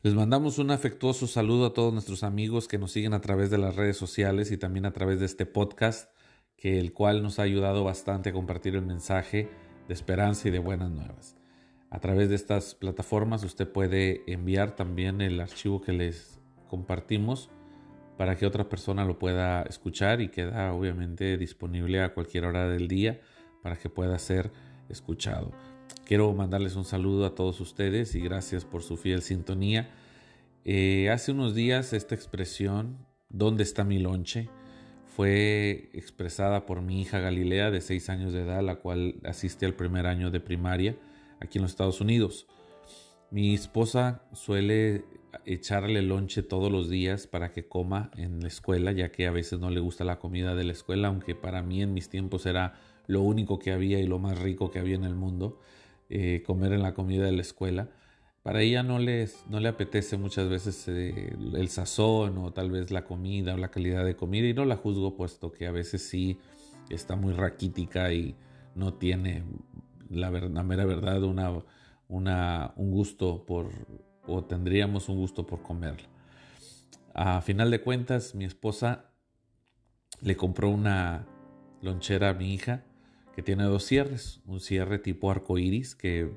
Les mandamos un afectuoso saludo a todos nuestros amigos que nos siguen a través de las redes sociales y también a través de este podcast, que el cual nos ha ayudado bastante a compartir el mensaje de esperanza y de buenas nuevas. A través de estas plataformas usted puede enviar también el archivo que les compartimos para que otra persona lo pueda escuchar y queda obviamente disponible a cualquier hora del día para que pueda ser escuchado. Quiero mandarles un saludo a todos ustedes y gracias por su fiel sintonía. Eh, hace unos días esta expresión, ¿dónde está mi lonche? fue expresada por mi hija Galilea de 6 años de edad, la cual asiste al primer año de primaria aquí en los Estados Unidos. Mi esposa suele echarle lonche todos los días para que coma en la escuela, ya que a veces no le gusta la comida de la escuela, aunque para mí en mis tiempos era lo único que había y lo más rico que había en el mundo. Eh, comer en la comida de la escuela. Para ella no, les, no le apetece muchas veces eh, el sazón o tal vez la comida o la calidad de comida y no la juzgo puesto que a veces sí está muy raquítica y no tiene la, la mera verdad una, una, un gusto por o tendríamos un gusto por comerla. A final de cuentas mi esposa le compró una lonchera a mi hija tiene dos cierres, un cierre tipo arco iris que,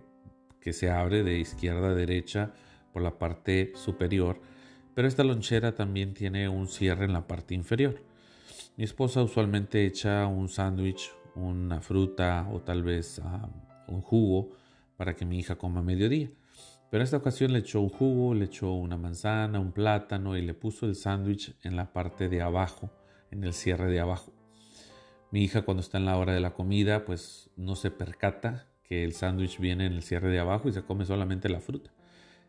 que se abre de izquierda a derecha por la parte superior, pero esta lonchera también tiene un cierre en la parte inferior. Mi esposa usualmente echa un sándwich, una fruta o tal vez un jugo para que mi hija coma a mediodía. Pero en esta ocasión le echó un jugo, le echó una manzana, un plátano y le puso el sándwich en la parte de abajo, en el cierre de abajo. Mi hija cuando está en la hora de la comida, pues no se percata que el sándwich viene en el cierre de abajo y se come solamente la fruta.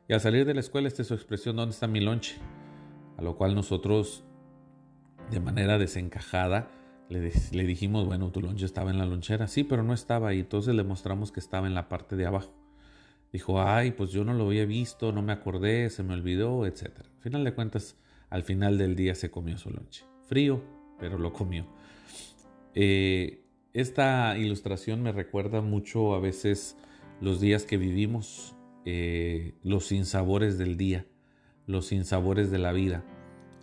Y al salir de la escuela, esta es su expresión, ¿dónde está mi lonche? A lo cual nosotros, de manera desencajada, le, dijimos, bueno, tu lonche estaba en la lonchera. Sí, pero no estaba ahí. Entonces le mostramos que estaba en la parte de abajo. Dijo, ay, pues yo no lo había visto, no me acordé, se me olvidó, etc. Al final de cuentas, al final del día se comió su lonche. Frío, pero lo comió. Eh, esta ilustración me recuerda mucho a veces los días que vivimos, eh, los sinsabores del día, los sinsabores de la vida.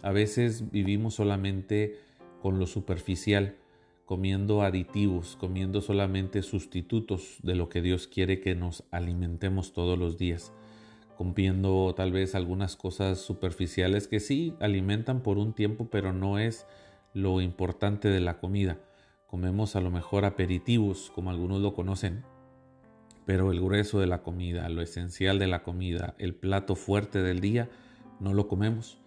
A veces vivimos solamente con lo superficial, comiendo aditivos, comiendo solamente sustitutos de lo que Dios quiere que nos alimentemos todos los días, comiendo tal vez algunas cosas superficiales que sí alimentan por un tiempo, pero no es lo importante de la comida comemos a lo mejor aperitivos, como algunos lo conocen, pero el grueso de la comida, lo esencial de la comida, el plato fuerte del día, no lo comemos.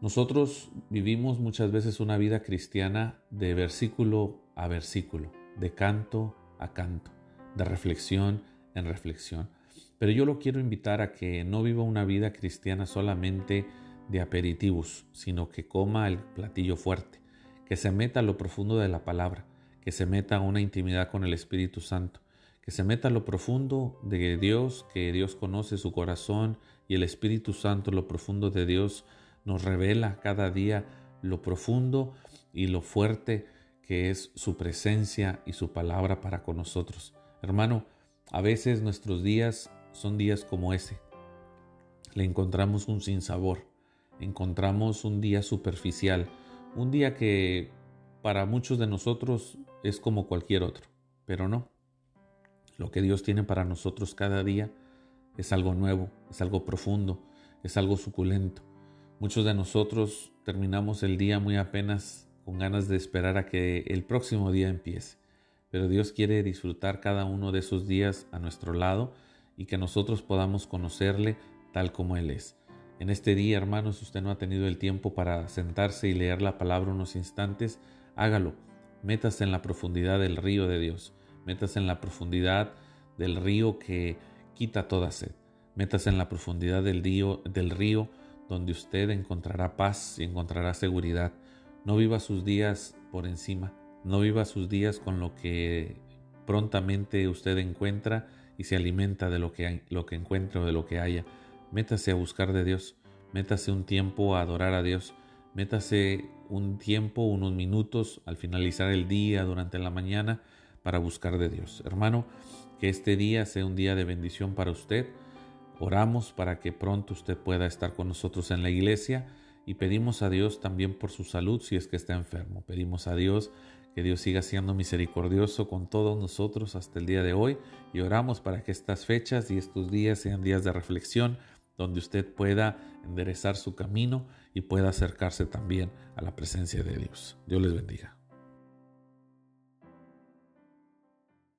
Nosotros vivimos muchas veces una vida cristiana de versículo a versículo, de canto a canto, de reflexión en reflexión. Pero yo lo quiero invitar a que no viva una vida cristiana solamente de aperitivos, sino que coma el platillo fuerte, que se meta a lo profundo de la palabra, que se meta a una intimidad con el Espíritu Santo, que se meta a lo profundo de Dios, que Dios conoce su corazón y el Espíritu Santo, lo profundo de Dios, nos revela cada día lo profundo y lo fuerte que es su presencia y su palabra para con nosotros. Hermano, a veces nuestros días son días como ese. Le encontramos un sinsabor, encontramos un día superficial, un día que para muchos de nosotros es como cualquier otro, pero no. Lo que Dios tiene para nosotros cada día es algo nuevo, es algo profundo, es algo suculento. Muchos de nosotros terminamos el día muy apenas con ganas de esperar a que el próximo día empiece. Pero Dios quiere disfrutar cada uno de esos días a nuestro lado y que nosotros podamos conocerle tal como Él es. En este día, hermanos, si usted no ha tenido el tiempo para sentarse y leer la palabra unos instantes, hágalo. Métase en la profundidad del río de Dios. Métase en la profundidad del río que quita toda sed. Métase en la profundidad del río, del río donde usted encontrará paz y encontrará seguridad. No viva sus días por encima. No viva sus días con lo que prontamente usted encuentra y se alimenta de lo que, lo que encuentra o de lo que haya Métase a buscar de Dios, métase un tiempo a adorar a Dios, métase un tiempo, unos minutos al finalizar el día, durante la mañana, para buscar de Dios. Hermano, que este día sea un día de bendición para usted. Oramos para que pronto usted pueda estar con nosotros en la iglesia y pedimos a Dios también por su salud si es que está enfermo. Pedimos a Dios que Dios siga siendo misericordioso con todos nosotros hasta el día de hoy y oramos para que estas fechas y estos días sean días de reflexión donde usted pueda enderezar su camino y pueda acercarse también a la presencia de Dios. Dios les bendiga.